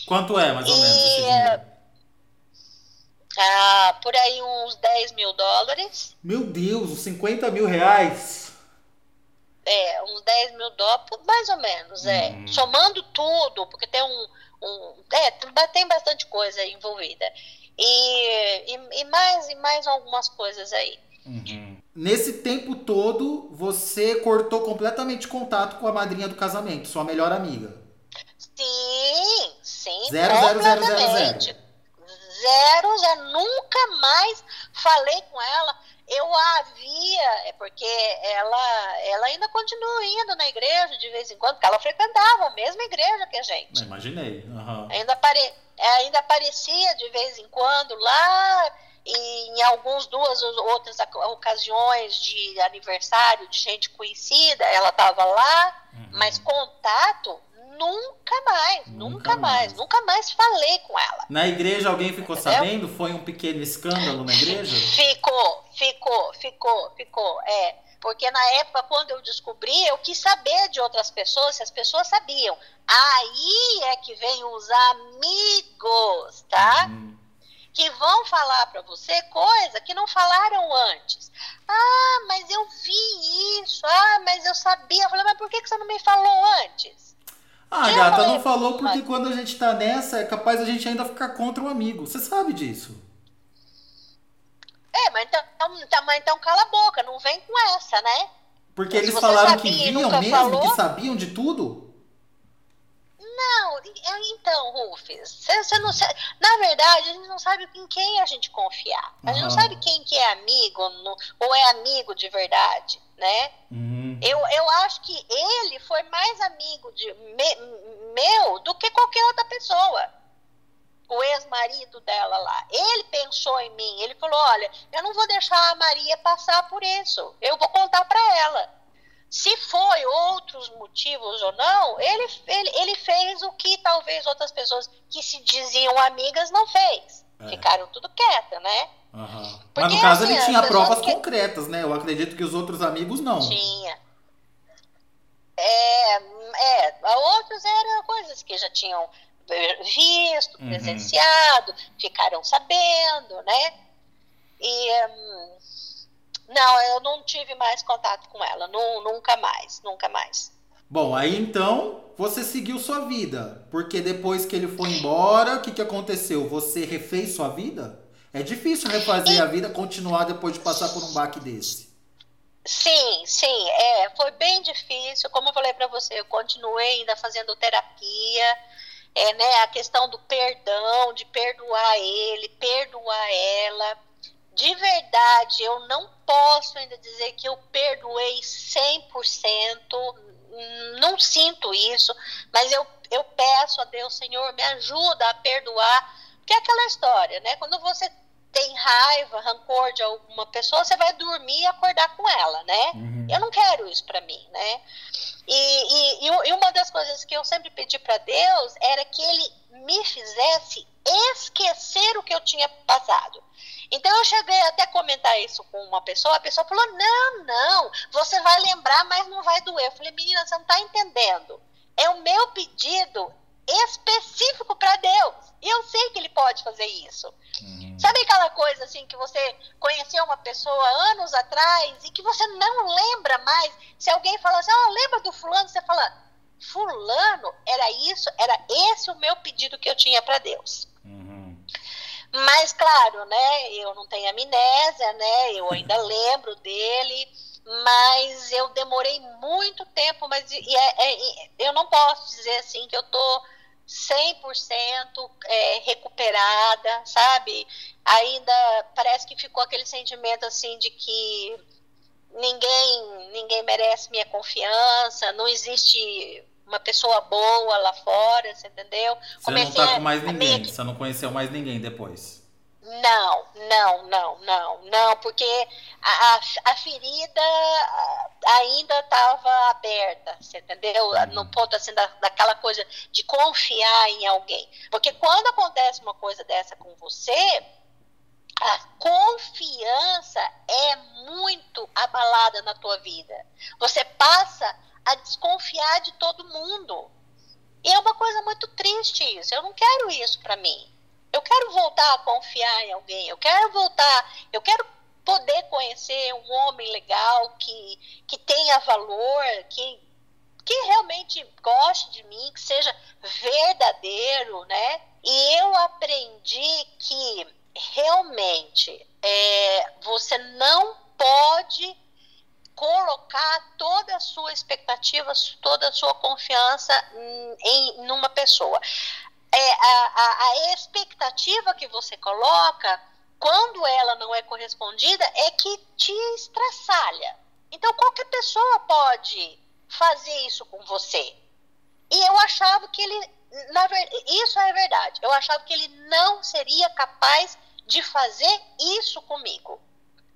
Quanto é, mais ou menos, esse Ah, por aí uns 10 mil dólares. Meu Deus, uns 50 mil reais. É, uns 10 mil dólares, mais ou menos, é. Hum. Somando tudo, porque tem um. um é, tem bastante coisa envolvida. E, e, e, mais e mais algumas coisas aí. Uhum. Nesse tempo todo, você cortou completamente contato com a madrinha do casamento, sua melhor amiga. Sim, sim. Zero, zero, zero, zero, zero zero, já nunca mais falei com ela. Eu a havia, é porque ela, ela ainda continua indo na igreja de vez em quando, porque ela frequentava a mesma igreja que a gente. Imaginei. Uhum. Ainda, apare, ainda aparecia de vez em quando lá, e em algumas duas outras ocasiões de aniversário de gente conhecida, ela estava lá, uhum. mas contato nunca mais, nunca, nunca mais. mais. nunca mais falei com ela. Na igreja alguém ficou Entendeu? sabendo? Foi um pequeno escândalo na igreja? Ficou, ficou, ficou, ficou, é. Porque na época, quando eu descobri, eu quis saber de outras pessoas, se as pessoas sabiam. Aí é que vem os amigos, tá? Uhum. Que vão falar para você coisa que não falaram antes. Ah, mas eu vi isso. Ah, mas eu sabia. Eu falei, mas por que, que você não me falou antes? Ah, gata, não falou porque quando a gente tá nessa, é capaz a gente ainda ficar contra o um amigo. Você sabe disso. É, mas então, então, mas então cala a boca, não vem com essa, né? Porque eles falaram que viam mesmo, falou... que sabiam de tudo? Não, então, Rufus, você não sabe, na verdade, a gente não sabe em quem a gente confiar. A gente não sabe quem que é amigo ou é amigo de verdade, né? Uhum. Eu, eu acho que ele foi mais amigo de me, meu do que qualquer outra pessoa. O ex-marido dela lá. Ele pensou em mim. Ele falou: Olha, eu não vou deixar a Maria passar por isso. Eu vou contar para ela. Se foi outros motivos ou não, ele, ele, ele fez o que talvez outras pessoas que se diziam amigas não fez. É. Ficaram tudo quietas, né? Uhum. Porque, Mas no caso assim, ele tinha provas que... concretas, né? Eu acredito que os outros amigos não. Tinha. É, é, outros eram coisas que já tinham visto, uhum. presenciado, ficaram sabendo, né? E. Hum, não, eu não tive mais contato com ela. nunca mais, nunca mais. Bom, aí então você seguiu sua vida. Porque depois que ele foi embora, o que, que aconteceu? Você refez sua vida? É difícil refazer a vida, continuar depois de passar por um baque desse. Sim, sim, é, foi bem difícil. Como eu falei para você, eu continuei ainda fazendo terapia. É, né, a questão do perdão, de perdoar ele, perdoar ela de verdade, eu não posso ainda dizer que eu perdoei 100%, não sinto isso, mas eu, eu peço a Deus, Senhor, me ajuda a perdoar, porque é aquela história, né? Quando você tem raiva, rancor de alguma pessoa, você vai dormir e acordar com ela, né? Uhum. Eu não quero isso para mim, né? E, e, e, uma das coisas que eu sempre pedi para Deus era que Ele me fizesse esquecer o que eu tinha passado. Então eu cheguei até a comentar isso com uma pessoa, a pessoa falou: não, não, você vai lembrar, mas não vai doer. Eu falei, menina, você não está entendendo. É o meu pedido específico para Deus. E eu sei que ele pode fazer isso. Uhum. Sabe aquela coisa assim que você conheceu uma pessoa anos atrás e que você não lembra mais? Se alguém fala assim, oh, lembra do fulano? Você fala, fulano, era isso, era esse o meu pedido que eu tinha para Deus. Mas, claro, né, eu não tenho amnésia, né, eu ainda lembro dele, mas eu demorei muito tempo, mas e é, é, eu não posso dizer assim que eu tô 100% é, recuperada, sabe? Ainda parece que ficou aquele sentimento assim de que ninguém ninguém merece minha confiança, não existe uma pessoa boa lá fora, você entendeu? Você Comecei não tá com mais ninguém, você não conheceu mais ninguém depois. Não, não, não, não, não, porque a, a, a ferida ainda estava aberta, você entendeu? Uhum. No ponto assim da, daquela coisa de confiar em alguém. Porque quando acontece uma coisa dessa com você, a confiança é muito abalada na tua vida. Você passa a desconfiar de todo mundo. E é uma coisa muito triste isso. Eu não quero isso para mim. Eu quero voltar a confiar em alguém. Eu quero voltar. Eu quero poder conhecer um homem legal que, que tenha valor, que, que realmente goste de mim, que seja verdadeiro, né? E eu aprendi que realmente é, você não pode colocar toda a sua expectativa, toda a sua confiança em numa pessoa. É, a, a, a expectativa que você coloca, quando ela não é correspondida, é que te estraçalha. Então, qualquer pessoa pode fazer isso com você. E eu achava que ele, na isso é verdade, eu achava que ele não seria capaz de fazer isso comigo,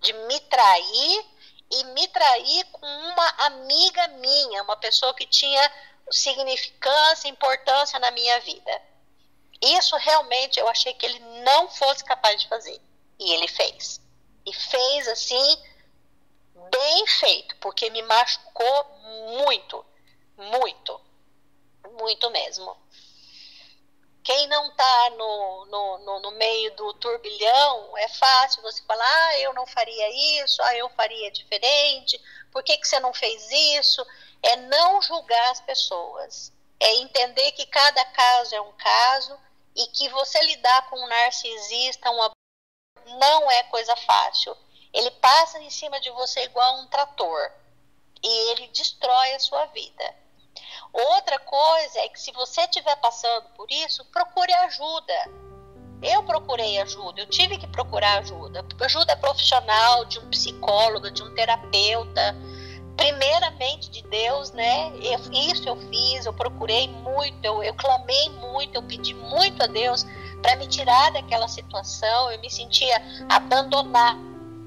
de me trair e me trair com uma amiga minha, uma pessoa que tinha significância, importância na minha vida. Isso realmente eu achei que ele não fosse capaz de fazer. E ele fez. E fez assim, bem feito, porque me machucou muito, muito, muito mesmo. Quem não está no, no, no, no, meio do turbilhão, é fácil você falar, ah, eu não faria isso, ah, eu faria diferente, por que, que você não fez isso? É não julgar as pessoas. é entender que cada caso é um caso e que você lidar com um narcisista, um não é coisa fácil. Ele passa em cima de você igual um trator e ele destrói a sua vida. Outra coisa é que se você estiver passando por isso, procure ajuda. Eu procurei ajuda, eu tive que procurar ajuda. Ajuda profissional, de um psicólogo, de um terapeuta. Primeiramente de Deus, né? Eu, isso eu fiz, eu procurei muito, eu, eu clamei muito, eu pedi muito a Deus para me tirar daquela situação. Eu me sentia abandonada,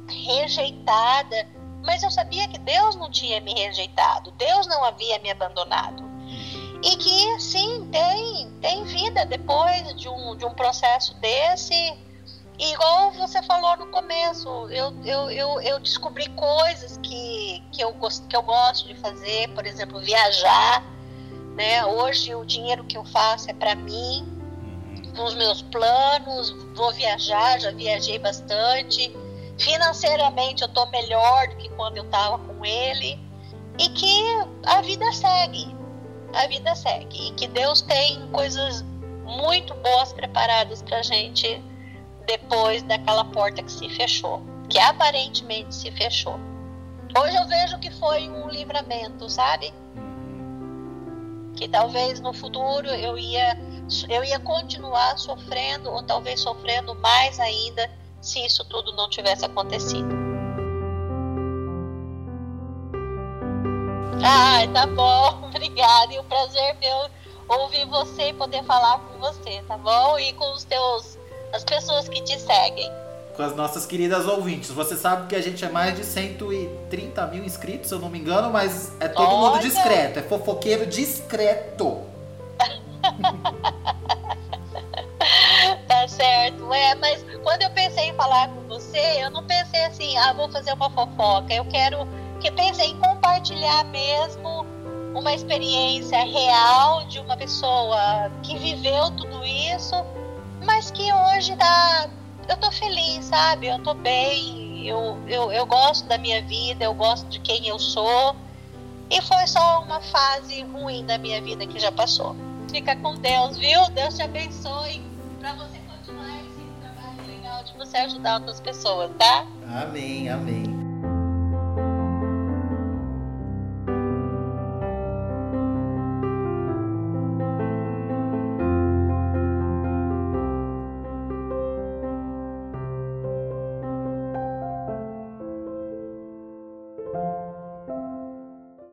rejeitada, mas eu sabia que Deus não tinha me rejeitado, Deus não havia me abandonado. E que sim, tem, tem vida depois de um, de um processo desse. E igual você falou no começo, eu, eu, eu, eu descobri coisas que, que, eu, que eu gosto de fazer, por exemplo, viajar. Né? Hoje o dinheiro que eu faço é para mim, nos meus planos, vou viajar, já viajei bastante. Financeiramente eu estou melhor do que quando eu estava com ele. E que a vida segue. A vida segue. E que Deus tem coisas muito boas preparadas para gente depois daquela porta que se fechou. Que aparentemente se fechou. Hoje eu vejo que foi um livramento, sabe? Que talvez no futuro eu ia eu ia continuar sofrendo ou talvez sofrendo mais ainda se isso tudo não tivesse acontecido. Ah, tá bom, obrigada. E o prazer é meu ouvir você e poder falar com você, tá bom? E com os teus as pessoas que te seguem. Com as nossas queridas ouvintes. Você sabe que a gente é mais de 130 mil inscritos, se eu não me engano, mas é todo Olha. mundo discreto, é fofoqueiro discreto. tá certo, é, mas quando eu pensei em falar com você, eu não pensei assim, ah, vou fazer uma fofoca. Eu quero que pensei em compartilhar mesmo uma experiência real de uma pessoa que viveu tudo isso, mas que hoje tá, eu tô feliz, sabe? Eu tô bem, eu, eu, eu gosto da minha vida, eu gosto de quem eu sou. E foi só uma fase ruim da minha vida que já passou. Fica com Deus, viu? Deus te abençoe para você continuar esse trabalho legal de você ajudar outras pessoas, tá? Amém, amém.